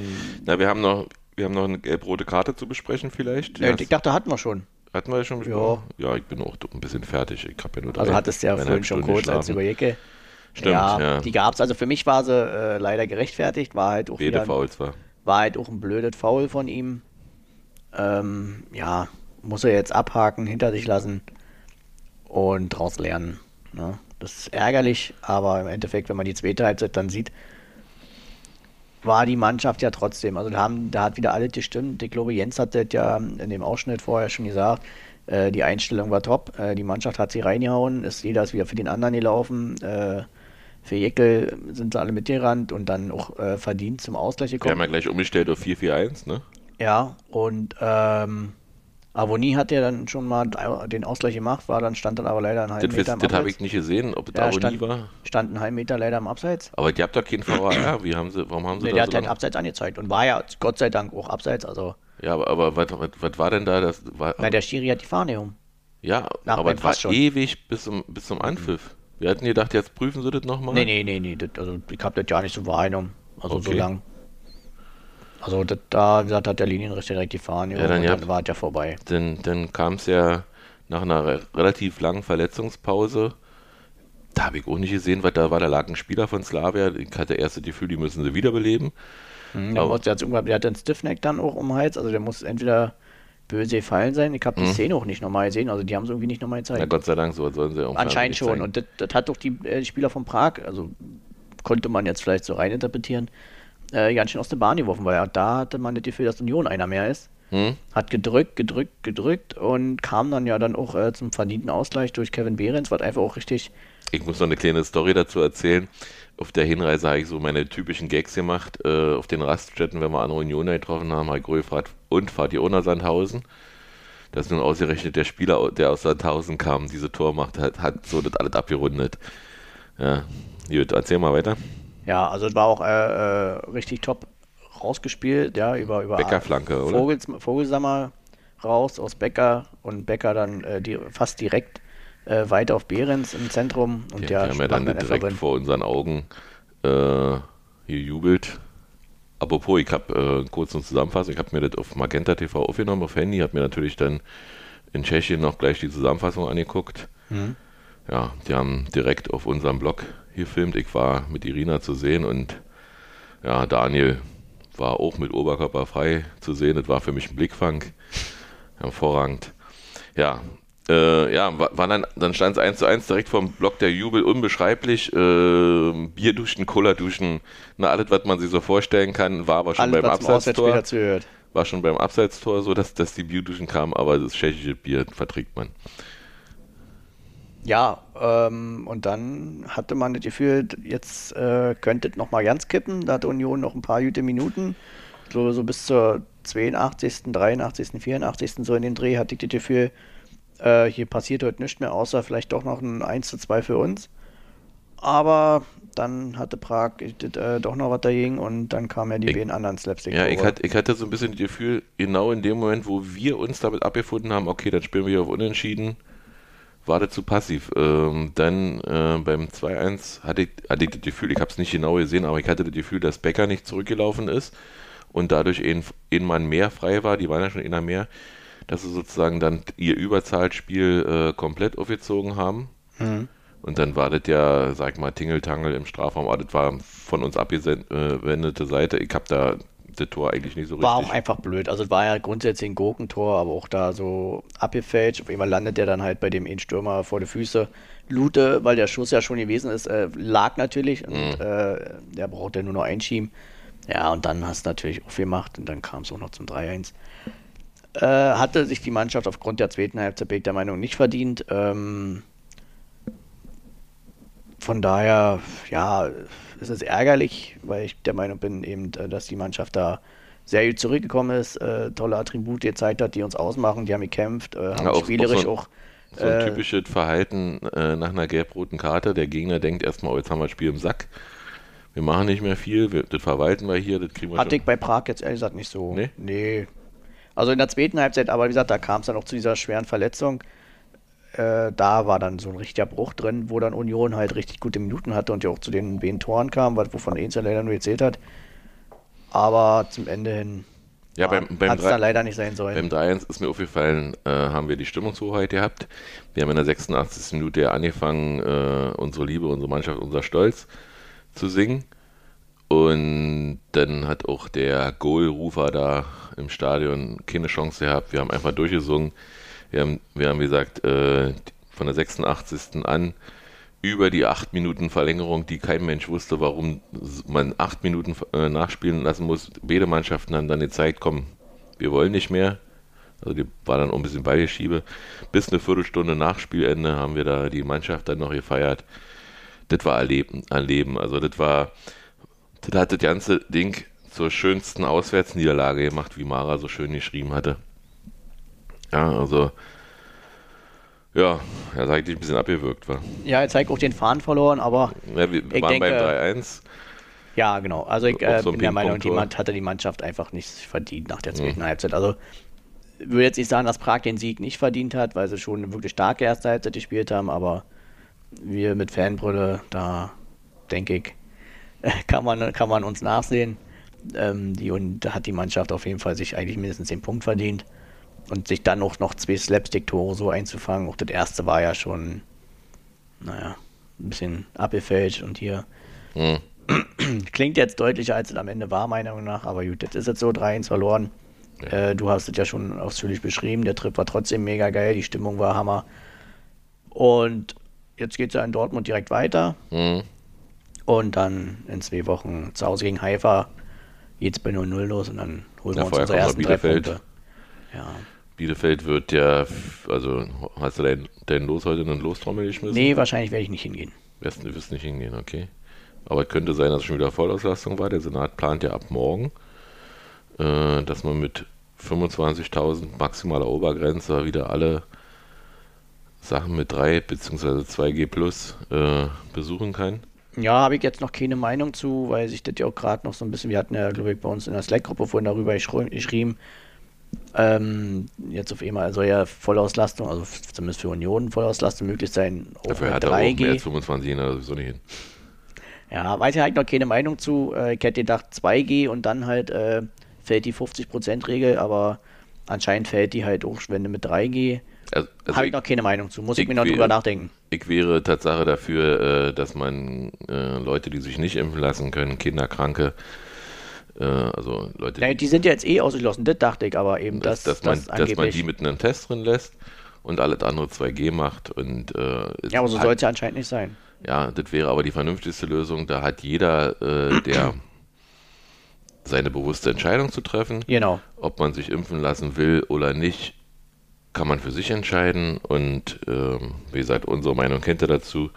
Na, wir haben noch, wir haben noch eine gelb-rote Karte zu besprechen vielleicht. Ja, ich dachte, hatten wir schon. Hatten wir ja schon besprochen? Ja, ich bin auch ein bisschen fertig. Ich habe ja nur Also drei- hattest du ja vorhin schon kurz als geschlafen. über Jecke. Stimmt, ja, ja. Die gab's. Also für mich war sie äh, leider gerechtfertigt. War halt auch wieder, Fouls war. war halt auch ein blödes Foul von ihm. Ähm, ja, muss er jetzt abhaken, hinter sich lassen und draus lernen. Ne? Das ist ärgerlich, aber im Endeffekt, wenn man die zweite Halbzeit dann sieht, war die Mannschaft ja trotzdem. Also da, haben, da hat wieder alles gestimmt. Ich glaube, Jens hat das ja in dem Ausschnitt vorher schon gesagt. Äh, die Einstellung war top. Äh, die Mannschaft hat sie reingehauen. Ist, jeder ist wieder für den anderen gelaufen. Äh, für Jekyll sind sie alle mitgerannt und dann auch äh, verdient zum Ausgleich Wir gekommen. haben ja gleich umgestellt auf 4-4-1, ne? Ja, und ähm, Avoni hat ja dann schon mal den Ausgleich gemacht, war dann stand dann aber leider einen halben Meter das habe ich nicht gesehen, ob es Ja, da auch nie stand, war. stand einen halben Meter leider im Abseits. Aber ihr habt doch keinen VAR. Wie haben sie, warum haben sie Nee, da der so hat halt Abseits angezeigt und war ja Gott sei Dank auch Abseits. Also, Ja, aber, aber was, was, was war denn da? Das war, na, der Schiri hat die Fahne um. ja, nach aber es war schon. ewig bis zum, bis zum Anpfiff. Wir hatten gedacht, jetzt prüfen sie das nochmal. Nee, nee, nee, nee, das, also ich hab das ja nicht so wahrgenommen. Also so Okay. lang. Also das, da hat der Linienrichter direkt die Fahne Ja, dann ja. dann war es ja vorbei. Dann, dann kam es ja nach einer re relativ langen Verletzungspause. Da habe ich auch nicht gesehen, was da war. Da lag ein Spieler von Slavia. Ich hatte erst das Gefühl, die müssen sie wiederbeleben. Mhm, der, muss, der, der hat einen Stiffneck dann auch um den Hals, also der muss entweder böse gefallen sein. Ich habe die Mhm. Szene auch nicht nochmal gesehen, also die haben es irgendwie nicht nochmal gezeigt. Na Gott sei Dank, so sollen sie irgendwann Anscheinend schon. zeigen. Und das, das hat doch die äh, Spieler von Prag, also konnte man jetzt vielleicht so reininterpretieren, äh, ganz schön aus der Bahn geworfen, weil da hatte man das Gefühl, dass Union einer mehr ist. Hm? Hat gedrückt, gedrückt, gedrückt und kam dann ja dann auch äh, zum verdienten Ausgleich durch Kevin Behrens, was einfach auch richtig. Ich muss noch eine kleine Story dazu erzählen. Auf der Hinreise habe ich so meine typischen Gags gemacht. Äh, auf den Raststätten, wenn wir andere Unioner getroffen haben, habe ich gefragt, und fahrt ihr ohne Sandhausen? Das ist nun ausgerechnet der Spieler, der aus Sandhausen kam, diese Tor macht, hat, hat so das alles abgerundet. Ja, gut, erzähl mal weiter. Ja, also es war auch äh, äh, richtig top rausgespielt, ja, über, über Beckerflanke, oder? Vogels, Vogelsammer raus aus Becker und Becker dann äh, die, fast direkt äh, weiter auf Behrens im Zentrum und Die, der die haben ja dann direkt rein. vor unseren Augen äh, gejubelt. Apropos, ich habe äh, kurz eine Zusammenfassung, ich habe mir das auf Magenta TV aufgenommen, auf Handy, habe mir natürlich dann in Tschechien noch gleich die Zusammenfassung angeguckt. Mhm. Ja, die haben direkt auf unserem Blog gefilmt. Ich war mit Irina zu sehen und ja, Daniel war auch mit Oberkörper frei zu sehen. Das war für mich ein Blickfang. Hervorragend. Ja, Äh, ja, war, dann, dann stand es 1 zu 1 direkt vom Block der Jubel, unbeschreiblich. Äh, Bierduschen, Cola-Duschen, na, alles, was man sich so vorstellen kann, war aber schon Alles, beim Abseitstor. War schon beim Abseitstor so, dass, dass die Bierduschen kamen, aber das tschechische Bier verträgt man. Ja, ähm, und dann hatte man das Gefühl, jetzt äh, könnte es nochmal ganz kippen. Da hat Union noch ein paar gute Minuten. So, so bis zur 82., 83., 84. so in den Dreh hatte ich das Gefühl, äh, hier passiert heute nichts mehr, außer vielleicht doch noch ein 1 zu 2 für uns. Aber dann hatte Prag das, äh, doch noch was dagegen und dann kamen ja die Ich- beiden anderen slapstick Ja, ich, hatte, ich hatte so ein bisschen das Gefühl, genau in dem Moment, wo wir uns damit abgefunden haben, okay, dann spielen wir hier auf Unentschieden, war das zu passiv. Ähm, dann äh, beim 2-1 hatte ich, hatte ich das Gefühl, ich habe es nicht genau gesehen, aber ich hatte das Gefühl, dass Becker nicht zurückgelaufen ist und dadurch ein, ein Mann mehr frei war, die waren ja schon einer mehr, dass sie sozusagen dann ihr Überzahlspiel äh, komplett aufgezogen haben. Und dann war das ja, sag ich mal, Tingeltangel im Strafraum, aber das war von uns abgewendete Seite. Ich habe da das Tor eigentlich nicht so richtig. War auch einfach blöd. Also es war ja grundsätzlich ein Gurkentor, aber auch da so abgefälscht. Auf einmal landet der dann halt bei dem einen Stürmer vor die Füße. Lute, weil der Schuss ja schon gewesen ist, äh, lag natürlich und äh, der brauchte nur noch einschieben. Ja, und dann hast du natürlich aufgemacht und dann kam es auch noch zum 3-1. Äh, hatte sich die Mannschaft aufgrund der zweiten Halbzeit der Meinung nicht verdient. Ähm, von daher, ja, es ist ärgerlich, weil ich der Meinung bin, eben, äh, dass die Mannschaft da sehr gut zurückgekommen ist, äh, tolle Attribute gezeigt hat, die uns ausmachen, die haben gekämpft, äh, haben Ja, auch- spielerisch auch auch. So ein äh, typisches Verhalten äh, nach einer gelb-roten Karte. Der Gegner denkt erstmal, oh, jetzt haben wir das Spiel im Sack. Wir machen nicht mehr viel, wir, das verwalten wir hier, das kriegen wir Hatte ich bei Prag jetzt ehrlich gesagt nicht so. Nee? Nee. Also in der zweiten Halbzeit, aber wie gesagt, da kam es dann auch zu dieser schweren Verletzung. Äh, da war dann so ein richtiger Bruch drin, wo dann Union halt richtig gute Minuten hatte und ja auch zu den beiden Toren kam, wovon Eins ja leider nur gezählt hat. Aber zum Ende hin Ja, beim, beim, hat es dann leider nicht sein sollen. beim 3-1 ist mir aufgefallen, äh, haben wir die Stimmungshoheit gehabt. Wir haben in der 86. Minute ja angefangen, äh, unsere Liebe, unsere Mannschaft, unser Stolz zu singen. Und dann hat auch der Goalrufer da im Stadion keine Chance gehabt. Wir haben einfach durchgesungen. Wir haben, wir haben gesagt, äh, von der 86. an über die acht Minuten Verlängerung, die kein Mensch wusste, warum man acht Minuten äh, nachspielen lassen muss. Beide Mannschaften haben dann gezeigt, komm, wir wollen nicht mehr. Also die war dann auch ein bisschen Beigeschiebe. Bis eine Viertelstunde nach Spielende haben wir da die Mannschaft dann noch gefeiert. Das war erleben, erleben. Also das war, das hat das ganze Ding zur schönsten Auswärtsniederlage gemacht, wie Mara so schön geschrieben hatte. Ja, also ja, er sagt, eigentlich ein bisschen abgewürgt war. Ja, jetzt zeigt auch den Faden verloren, aber Ja, wir Ich waren denke- beim 3-1. ja, genau. Also ich äh, so bin der Meinung. Mann- hatte die Mannschaft einfach nicht verdient nach der zweiten Halbzeit. Also ich würde jetzt nicht sagen, dass Prag den Sieg nicht verdient hat, weil sie schon eine wirklich starke erste Halbzeit gespielt haben, aber wir mit Fanbrille, da denke ich, kann man, kann man uns nachsehen. Ähm, die, und da hat die Mannschaft auf jeden Fall sich eigentlich mindestens den Punkt verdient. Und sich dann auch noch zwei Slapstick-Tore so einzufangen. Auch das erste war ja schon, naja, ein bisschen abgefälscht und hier Hm. Klingt jetzt deutlicher, als es am Ende war, meiner Meinung nach. Aber gut, jetzt ist es so, 3-1 verloren. Äh, du hast es ja schon ausführlich beschrieben. Der Trip war trotzdem mega geil. Die Stimmung war Hammer. Und jetzt geht es ja in Dortmund direkt weiter. Hm. Und dann in zwei Wochen zu Hause gegen Haifa geht es bei 0-0 los. Und dann holen Ja, wir uns unsere ersten drei. Punkte. Ja. Bielefeld wird ja, also hast du dein, dein Los heute in einen Lostrommel geschmissen? Nee, wahrscheinlich werde ich nicht hingehen. Wirst, du wirst nicht hingehen, okay. Aber es könnte sein, dass es schon wieder Vollauslastung war. Der Senat plant ja ab morgen, äh, dass man mit 25.000 maximaler Obergrenze wieder alle Sachen mit 3 bzw. 2G plus äh, besuchen kann. Ja, habe ich jetzt noch keine Meinung zu, weil sich das ja auch gerade noch so ein bisschen, wir hatten ja, glaube ich, bei uns in der Slack-Gruppe vorhin darüber geschri- geschrieben, ähm, jetzt auf einmal soll ja Vollauslastung, also zumindest für Union Vollauslastung möglich sein, Dafür hat er auch mehr 3G. als 25 Jahre sowieso nicht hin. Ja, weiß ich halt noch keine Meinung zu. Äh, ich hätte gedacht 2G und dann halt äh, fällt die 50%-Regel, aber anscheinend fällt die halt auch, wenn du mit 3G. Also, also Habe ich noch keine Meinung zu, muss ich, ich mir noch will- drüber nachdenken. Ich wäre Tatsache dafür, äh, dass man äh, Leute, die sich nicht impfen lassen können, Kinderkranke, äh, also Leute, Ja, die sind ja jetzt eh ausgeschlossen, das dachte ich, aber eben, dass, dass, dass, man, das dass man die mit einem Test drin lässt und alles andere 2G macht. Und, äh, Ja, aber so soll es ja anscheinend nicht sein. ja, das wäre aber die vernünftigste Lösung. Da hat jeder, äh, der seine bewusste Entscheidung zu treffen, Genau. ob man sich impfen lassen will oder nicht, kann man für sich entscheiden. Und ähm, wie gesagt, unsere Meinung kennt ihr dazu.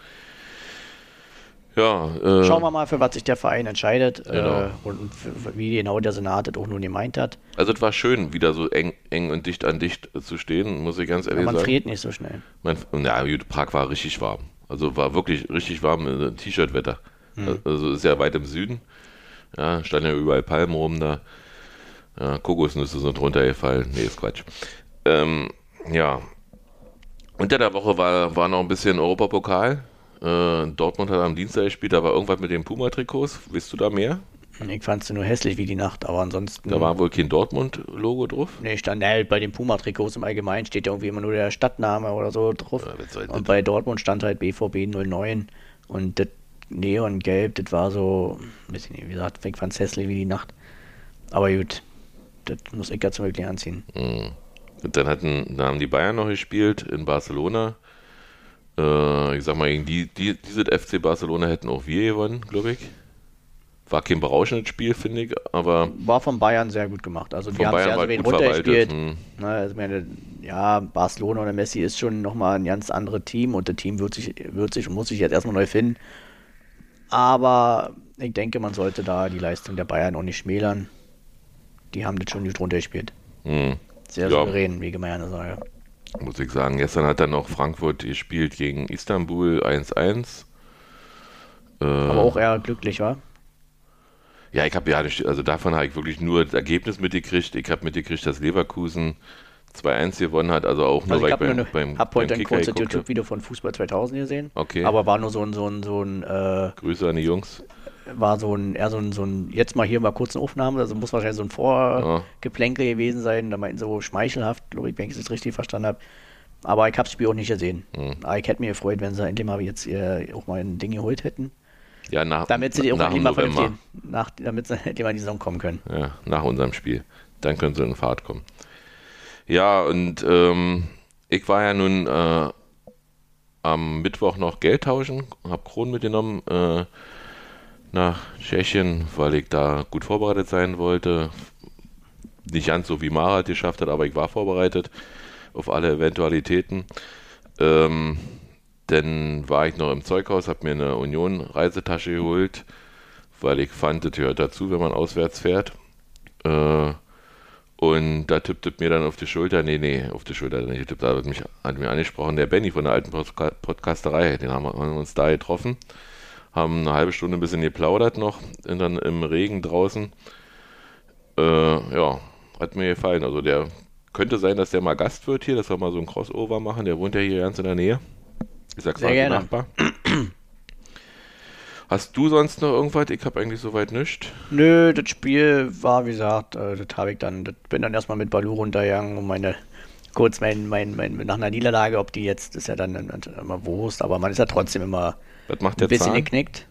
Ja, äh, Schauen wir mal, für was sich der Verein entscheidet Genau. äh, und für, wie genau der Senat das auch nun gemeint hat. also es war schön, wieder so eng, eng und dicht an dicht zu stehen, muss ich ganz ehrlich man sagen. friert nicht so schnell. Mein, na gut, Prag war richtig warm. Also war wirklich richtig warm, äh, T-Shirt-Wetter. Also ist ja weit im Süden. Ja, standen ja überall Palmen rum da. Ja, Kokosnüsse sind runtergefallen. Nee, ist Quatsch. Ähm, ja. Unter der Woche war, war noch ein bisschen Europapokal. Äh, Dortmund hat am Dienstag gespielt, da war irgendwas mit den Puma-Trikots. Weißt du da mehr? Ich fand sie nur hässlich wie die Nacht, aber ansonsten. Da war wohl kein Dortmund-Logo drauf. Nee, stand halt bei den Puma-Trikots im Allgemeinen steht ja irgendwie immer nur der Stadtname oder so drauf. Ja, und bei Dortmund stand halt BVB 09 und das Neongelb, das war so, ein bisschen, wie gesagt, ich fand's hässlich wie die Nacht. Aber gut, das muss ich ja zum Glück anziehen. Und dann, hatten, dann haben die Bayern noch gespielt in Barcelona. Äh, ich sag mal, gegen die, die, dieses FC Barcelona hätten auch wir gewonnen, glaube ich. War kein berauschendes Spiel, finde ich, aber War von Bayern sehr gut gemacht. Also die haben Bayern ja war so wenig runtergespielt. Hm. Na, also meine, ja, Barcelona oder Messi ist schon nochmal ein ganz anderes Team und das Team wird sich, wird sich und muss sich jetzt erstmal neu finden. Aber ich denke, man sollte da die Leistung der Bayern auch nicht schmälern. Die haben das schon gut runtergespielt. Hm. Sehr Ja. souverän, wie gerne sage. Muss ich sagen. Gestern hat dann noch Frankfurt gespielt gegen Istanbul 1-1. Äh, Aber auch eher glücklich, war. Ja, ich habe ja nicht, also davon habe ich wirklich nur das Ergebnis mitgekriegt. Ich habe mitgekriegt, dass Leverkusen 2-1 gewonnen hat, also auch nur Also ich weil habe ich beim, beim, hab heute ein kurzes habe. YouTube-Video von Fußball 2000 gesehen. Okay. Aber war nur so ein, so ein, so ein, äh, Grüße an die Jungs. War so ein, eher so ein, so ein, jetzt mal hier mal kurz eine Aufnahme, also muss wahrscheinlich so ein Vorgeplänkel gewesen sein, da meinten so schmeichelhaft, glaube ich, wenn ich es richtig verstanden habe. Aber ich habe das Spiel auch nicht gesehen. Aber ich hätte mir gefreut, wenn sie endlich mal jetzt äh, auch mal ein Ding geholt hätten. Ja, nach, Damit sie die auch nach mal vernünftig, nach, damit sie endlich mal in die Saison kommen können. Ja, nach unserem Spiel. Dann können sie in Fahrt kommen. Ja, und ähm, ich war ja nun äh, am Mittwoch noch Geld tauschen, habe Kronen mitgenommen äh, nach Tschechien, weil ich da gut vorbereitet sein wollte. Nicht ganz so wie Marat geschafft hat, aber ich war vorbereitet auf alle Eventualitäten. Ähm, dann war ich noch im Zeughaus, habe mir eine Union-Reisetasche geholt, weil ich fand, das gehört dazu, wenn man auswärts fährt. Äh, und da tippte mir dann auf die Schulter, nee, nee, auf die Schulter nicht getippt, da hat mich, hat mich angesprochen, der Benny von der alten Podca- Podcasterei, den haben wir uns da getroffen, haben eine halbe Stunde ein bisschen geplaudert noch, und dann im Regen draußen. Äh, ja, hat mir gefallen. Also der könnte sein, dass der mal Gast wird hier, dass wir mal so ein Crossover machen, der wohnt ja hier ganz in der Nähe. Ich sag's gerne. Nachbar. Hast du sonst noch irgendwas? Ich habe eigentlich soweit nichts. Nö, das Spiel war, wie gesagt, äh, das habe ich dann, das bin dann erstmal mit Balu runtergegangen und meine, kurz mein, mein, mein, nach einer Niederlage, ob die jetzt, ist ja dann immer Wurst, aber man ist ja trotzdem immer Was macht ein der bisschen Zahn? geknickt.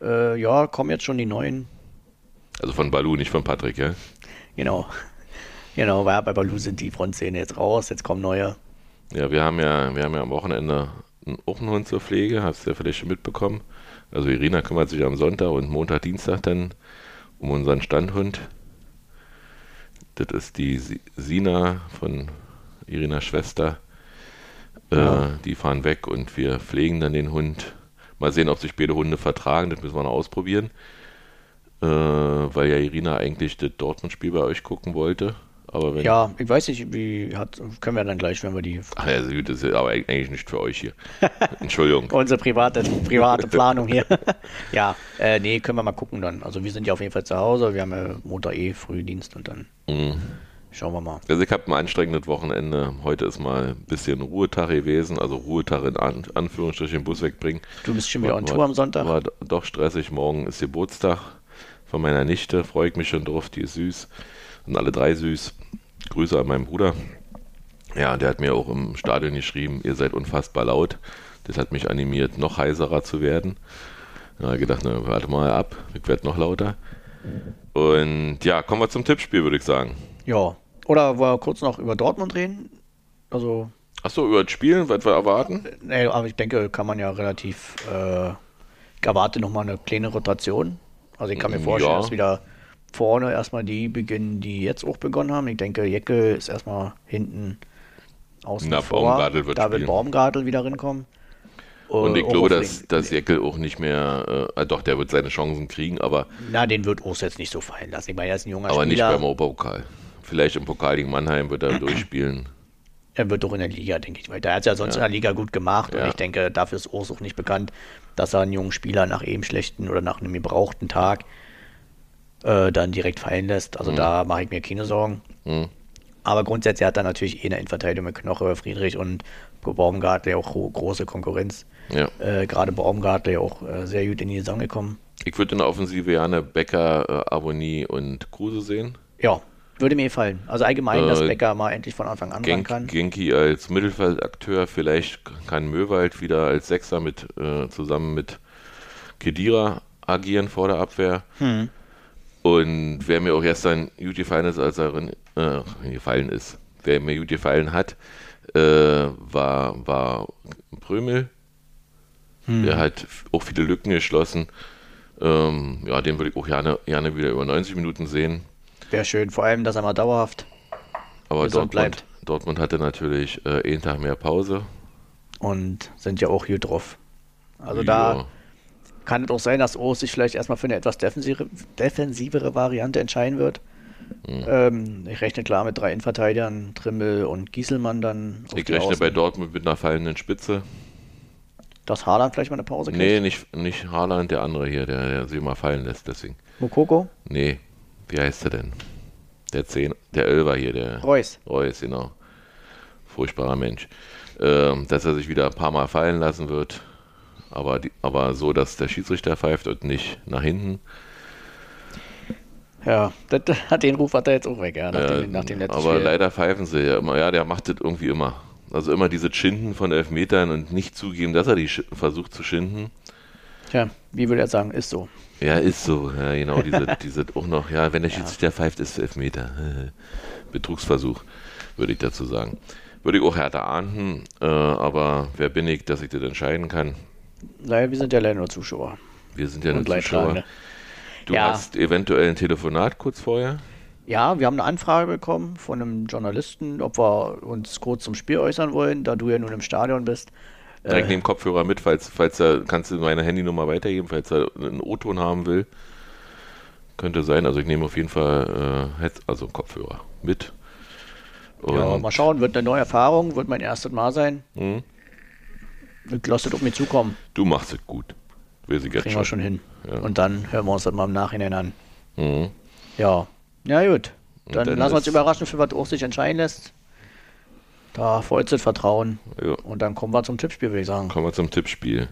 Äh, ja, kommen jetzt schon die neuen. Also von Balu, nicht von Patrick, ja? Genau. Genau, weil bei Balu sind die Frontzähne jetzt raus, jetzt kommen neue. Ja, wir haben ja, wir haben ja am Wochenende einen auch einen Hund zur Pflege, hast du ja vielleicht schon mitbekommen. Also Irina kümmert sich am Sonntag und Montag, Dienstag dann um unseren Standhund. Das ist die Si- Sina von Irinas Schwester. Äh, die fahren weg und wir pflegen dann den Hund. Mal sehen, ob sich beide Hunde vertragen, das müssen wir noch ausprobieren. Äh, weil ja Irina eigentlich das Dortmund-Spiel bei euch gucken wollte. Aber wenn Ja, ich weiß nicht, wie hat, können wir dann gleich, wenn wir die Ach ja, gut, das ist aber eigentlich nicht für euch hier. Entschuldigung. unsere private, private Planung hier. ja, äh, nee, können wir mal gucken dann. Also wir sind ja auf jeden Fall zu Hause, wir haben ja Montag eh Frühdienst und dann Mhm. Schauen wir mal. Also ich habe ein anstrengendes Wochenende. Heute ist mal ein bisschen Ruhetag gewesen, also Ruhetag in An Anführungsstrichen Bus wegbringen. Du bist schon wieder War- on Tour am Sonntag? War do- doch stressig. Morgen ist Geburtstag von meiner Nichte. Freue ich mich schon drauf. Die ist süß. Und alle drei süß. Grüße an meinen Bruder. Ja, der hat mir auch im Stadion geschrieben, ihr seid unfassbar laut. Das hat mich animiert, noch heiserer zu werden. Da habe ich gedacht, na, warte mal ab, ich werde noch lauter. Und ja, kommen wir zum Tippspiel, würde ich sagen. Ja. Oder wollen wir kurz noch über Dortmund reden? Also, Achso, über das Spielen, was wir erwarten? Nee, aber ich denke, kann man ja relativ. Äh, ich erwarte nochmal eine kleine Rotation. Also ich kann mir vorstellen, Ja. dass wieder vorne erstmal die beginnen, die jetzt auch begonnen haben. Ich denke, Jecke ist erstmal hinten außen Na, vor. Baumgartel wird da wird spielen. Baumgartel wieder rinkommen. Und Äh, ich auch glaube, dass, dass Jeckel auch nicht mehr, äh, äh, doch, der wird seine Chancen kriegen, aber, Na, den wird Urs jetzt nicht so fallen lassen. Ich meine, er ist ein junger aber nicht Spieler. beim Europapokal. Vielleicht im Pokal gegen Mannheim wird er durchspielen. Er wird doch in der Liga, denke ich weiter. Er hat es ja sonst in der Liga gut gemacht und Ja. ich denke, dafür ist Urs auch nicht bekannt, dass er einen jungen Spieler nach eben schlechten oder nach einem gebrauchten Tag äh, dann direkt fallen lässt. Also da mache ich mir keine Sorgen. Mhm. Aber grundsätzlich hat er natürlich eh eine Innenverteidigung mit Knoche, Friedrich und Baumgartel ja auch gro- große Konkurrenz. Ja. Äh, Gerade Baumgartel ja auch äh, sehr gut in die Saison gekommen. Ich würde in der Offensive gerne Becker, äh, Aboni und Kruse sehen. Ja, würde mir gefallen. Also allgemein, dass Äh, Becker mal endlich von Anfang an ran Genk, kann. Genki als Mittelfeldakteur, vielleicht kann Möwald wieder als Sechser mit, äh, zusammen mit Kedira agieren vor der Abwehr. Hm. Und wer mir auch gestern gut gefallen ist, als er äh, gefallen ist, wer mir gut gefallen hat, äh, war, war Prömel. Hm. Der hat auch viele Lücken geschlossen. Ähm, ja, den würde ich auch gerne, gerne wieder über 90 Minuten sehen. Wäre schön, vor allem, dass er mal dauerhaft Aber Dortmund, bleibt. Dortmund hatte natürlich äh, einen Tag mehr Pause. und sind ja auch gut drauf. Also da kann es auch sein, dass Urs sich vielleicht erstmal für eine etwas defensivere, defensivere Variante entscheiden wird. Mhm. Ähm, ich rechne klar mit drei Innenverteidigern, Trimmel und Gieselmann dann. Ich rechne Außen. bei Dortmund mit einer fallenden Spitze. Dass Haaland vielleicht mal eine Pause kriegt. Nee, nicht, nicht Haaland, der andere hier, der, der sich mal fallen lässt, deswegen. Mokoko? Nee, wie heißt er denn? Der Zehn, der Elver hier, der Reus. Reus, genau. Furchtbarer Mensch. Ähm, dass er sich wieder ein paar Mal fallen lassen wird, aber, die, aber so, dass der Schiedsrichter pfeift und nicht nach hinten. Ja, das, den Ruf hat er jetzt auch weg, ja, nach, Äh, dem, nach dem letzten aber Spiel. leider pfeifen sie ja immer. Ja, der macht das irgendwie immer. Also immer diese Schinden von Elfmetern und nicht zugeben, dass er die versucht zu schinden. Tja, wie würde er sagen, ist so. Ja, ist so. Ja, genau, diese, diese auch noch, ja, wenn der Schiedsrichter pfeift, ist es Elfmeter. Betrugsversuch, würde ich dazu sagen. Würde ich auch härter ahnden, äh, aber wer bin ich, dass ich das entscheiden kann? Leider, wir sind ja leider nur Zuschauer. Wir sind ja nur Zuschauer. Leidtragende. Du Ja. hast eventuell ein Telefonat kurz vorher. Ja, wir haben eine Anfrage bekommen von einem Journalisten, ob wir uns kurz zum Spiel äußern wollen, da du ja nun im Stadion bist. Direkt neben Kopfhörer mit, falls, falls er, kannst du meine Handynummer weitergeben, falls er einen O-Ton haben will. Könnte sein, also ich nehme auf jeden Fall äh, also Kopfhörer mit. Und Ja, mal schauen, wird eine neue Erfahrung, wird mein erstes Mal sein. Mhm. Ich lasse es auf mich zukommen, du machst es gut. Sie jetzt kriegen wir schon hin. Ja. Und dann hören wir uns das mal im Nachhinein an. Mhm. Ja, ja gut. Dann, dann lassen wir uns überraschen, für was Urs sich entscheiden lässt. Da vollstes Vertrauen. Ja. Und dann kommen wir zum Tippspiel, würde ich sagen. Kommen wir zum Tippspiel.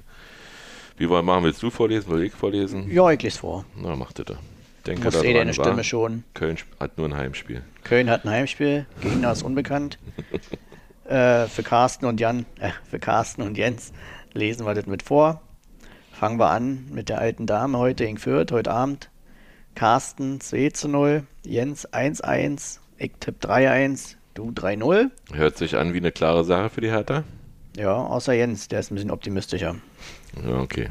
Wie wollen wir machen? Willst du vorlesen? Will ich vorlesen? Ja, ich lese vor. Na, mach das. Denke Muss da eh dran, deine wa? Stimme schon. Köln hat nur ein Heimspiel. Köln hat ein Heimspiel, Gegner ist unbekannt. äh, für Carsten und Jan, äh, für Carsten und Jens lesen wir das mit vor. Fangen wir an mit der alten Dame heute in Fürth, heute Abend. Carsten 2 zu 0, Jens 1-1, ich tipp 3-1, du 3-0. Hört sich an wie eine klare Sache für die Hertha. Ja, außer Jens, der ist ein bisschen optimistischer. Ja, okay.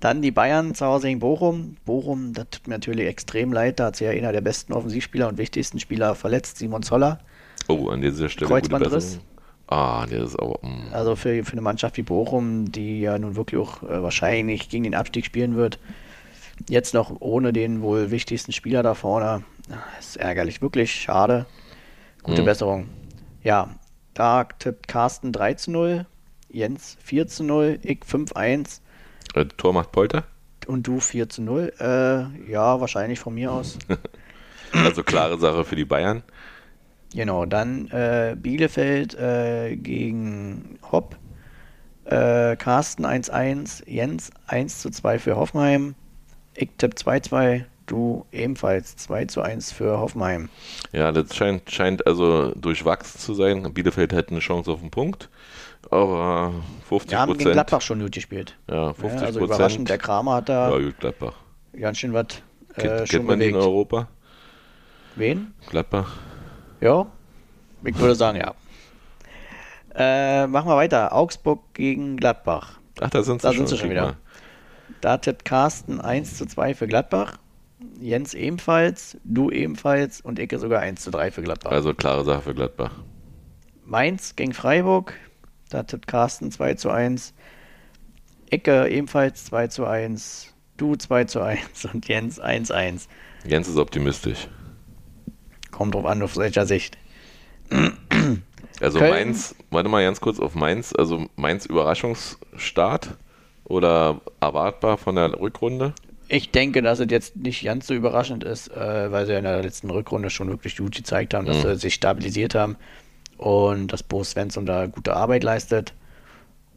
Dann die Bayern zu Hause gegen Bochum. Bochum, das tut mir natürlich extrem leid. Da hat sich ja einer der besten Offensivspieler und wichtigsten Spieler verletzt, Simon Zoller. Oh, an dieser Stelle Kreuzbandriss. Ah, der ist aber. mm. Also für, für eine Mannschaft wie Bochum, die ja nun wirklich auch äh, wahrscheinlich gegen den Abstieg spielen wird, jetzt noch ohne den wohl wichtigsten Spieler da vorne, ist ärgerlich, wirklich schade. Gute Mhm. Besserung. Ja, da tippt Carsten 3 zu 0, Jens 4 zu 0, ich 5-1 Äh, Tor macht Polter. und du 4 zu 0. Äh, ja, wahrscheinlich von mir aus. Also klare Sache für die Bayern. Genau, dann äh, Bielefeld äh, gegen Hopp. Äh, Carsten 1-1, Jens 1 zu 2 für Hoffenheim. Ich tipp 2-2, du ebenfalls 2 zu 1 für Hoffenheim. Ja, das scheint, scheint also durchwachsen zu sein. Bielefeld hätte eine Chance auf den Punkt. Aber 50 Wir haben gegen Prozent. Gladbach schon gut gespielt. Ja, 50 Ja, also Prozent. überraschend, der Kramer hat da Ja, gut, Gladbach. ganz schön was äh, Kennt, schon kennt man die in bewegt. Europa? Wen? Gladbach? Ja, ich würde sagen, ja. Äh, machen wir weiter. Augsburg gegen Gladbach. Ach, da sind sie Da schon. sind sie schon wieder. mal. Da tippt Carsten 1 zu 2 für Gladbach. Jens ebenfalls, du ebenfalls und Icke sogar 1 zu 3 für Gladbach. Also klare Sache für Gladbach. Mainz gegen Freiburg. Da tippt Carsten 2 zu 1. Ecke ebenfalls 2 zu 1. Du 2 zu 1 und Jens 1 1. Jens ist optimistisch. Kommt drauf an, auf welcher Sicht. Also Köln. Mainz, warte mal ganz kurz auf Mainz. Also Mainz Überraschungsstart oder erwartbar von der Rückrunde? Ich denke, dass es jetzt nicht ganz so überraschend ist, äh, weil sie in der letzten Rückrunde schon wirklich gut gezeigt haben, dass Mhm. sie sich stabilisiert haben und dass Bo Svensson da gute Arbeit leistet.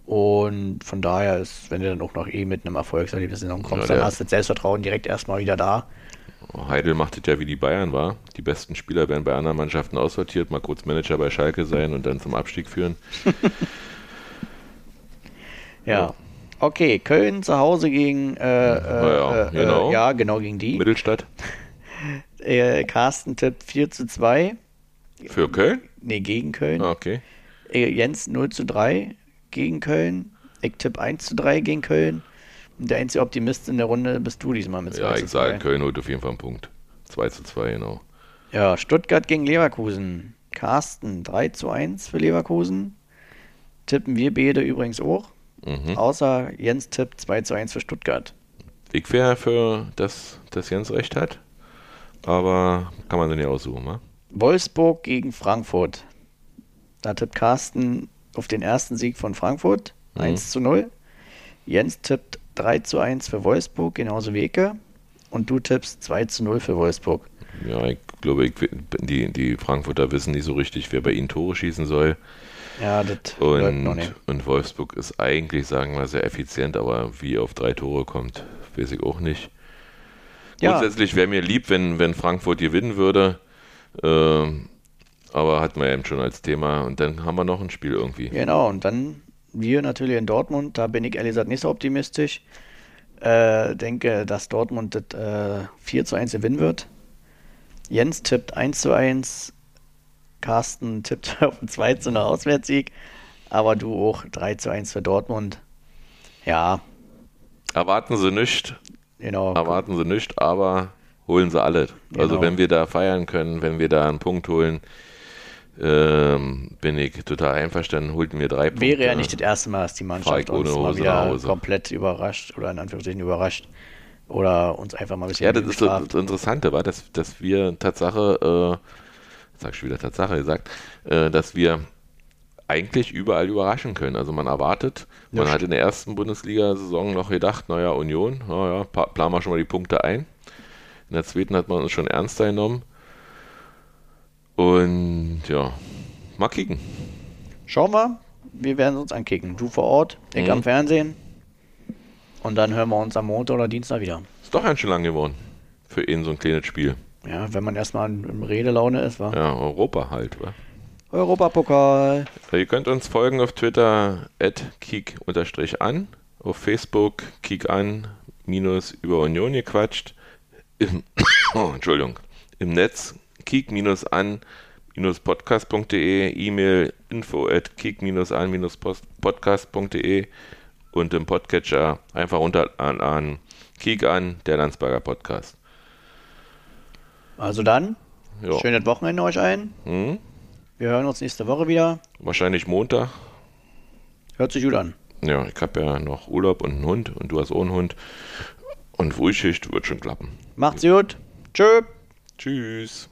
Und von daher ist, wenn du dann auch noch eh mit einem Erfolgserlebnis kommst, Ja, dann hast du das Selbstvertrauen direkt erstmal wieder da. Heidel macht es ja wie die Bayern war. Die besten Spieler werden bei anderen Mannschaften aussortiert, mal kurz Manager bei Schalke sein und dann zum Abstieg führen. Ja. Okay, Köln zu Hause gegen äh, äh, ja, äh, genau. äh, ja, genau gegen die. Mittelstadt Äh, Carsten tippt 4 zu 2. für Köln? Nee, gegen Köln. Ah, okay. Äh, Jens 0 zu 3 gegen Köln. Ich tippe 1 zu 3 gegen Köln. Und der einzige Optimist in der Runde bist du diesmal mit 2 Ja, zu ich 2. sage, Köln holt auf jeden Fall einen Punkt. 2 zu 2, genau. Ja, Stuttgart gegen Leverkusen. Carsten 3 zu 1 für Leverkusen. Tippen wir beide übrigens auch. Mhm. Außer Jens tippt 2 zu 1 für Stuttgart. Ich wäre für, dass, dass Jens recht hat. Aber kann man dann ja aussuchen, ne? Wolfsburg gegen Frankfurt. Da tippt Carsten auf den ersten Sieg von Frankfurt. Mhm. 1 zu 0. Jens tippt 3 zu 1 für Wolfsburg, genauso wie Icke. Und du tippst 2 zu 0 für Wolfsburg. Ja, ich glaube, ich, die, die Frankfurter wissen nicht so richtig, wer bei ihnen Tore schießen soll. Ja, das läuft noch Und, nicht. und Wolfsburg ist eigentlich, sagen wir, sehr effizient, aber wie auf drei Tore kommt, weiß ich auch nicht. Ja. Grundsätzlich wäre mir lieb, wenn, wenn Frankfurt gewinnen würde. Ähm, aber hatten wir eben schon als Thema. Und dann haben wir noch ein Spiel irgendwie. Genau, und dann wir natürlich in Dortmund. Da bin ich ehrlich gesagt nicht so optimistisch. Äh, denke, dass Dortmund das äh, 4 zu 1 gewinnen wird. Jens tippt 1 zu 1. Carsten tippt auf einen 2 zu 0 Auswärtssieg. Aber du auch 3 zu 1 für Dortmund. Ja, Erwarten sie nicht, genau. erwarten sie nicht, aber holen sie alle. Also Genau. wenn wir da feiern können, wenn wir da einen Punkt holen, ähm, bin ich total einverstanden, holten wir drei Punkte. Wäre ja nicht das erste Mal, dass die Mannschaft uns mal Hose wieder komplett überrascht oder in Anführungsstrichen überrascht. Oder uns einfach mal ein bisschen Ja, das ist das Interessante, war, dass, dass wir Tatsache, äh, sag ich wieder Tatsache gesagt, äh, dass wir eigentlich überall überraschen können. Also man erwartet, man Ja, hat in der ersten Bundesliga-Saison noch gedacht, naja, Union, naja, planen wir schon mal die Punkte ein. In der zweiten hat man uns schon ernster genommen. Und ja, mal kicken. Schauen wir. Wir werden uns ankicken. Du vor Ort, ich Mhm. am Fernsehen. Und dann hören wir uns am Montag oder Dienstag wieder. Ist doch ganz schön lang geworden. Für ihn so ein kleines Spiel. Ja, wenn man erstmal in Redelaune ist, war. Ja, Europa halt, wa? Europapokal. Ihr könnt uns folgen auf Twitter at kiek-an, auf Facebook kiek an minus über Union gequatscht, im, oh, Entschuldigung, im Netz kiek-an podcast.de, E-Mail info at kiek-an podcast.de und im Podcatcher einfach runter an, an kiek an, der Landsberger Podcast. Also dann, Ja. schönes Wochenende euch ein. Hm? Wir hören uns nächste Woche wieder. Wahrscheinlich Montag. Hört sich gut an. Ja, ich habe ja noch Urlaub und einen Hund und du hast auch einen Hund. Und Frühschicht wird schon klappen. Macht's gut. Tschö. Tschüss.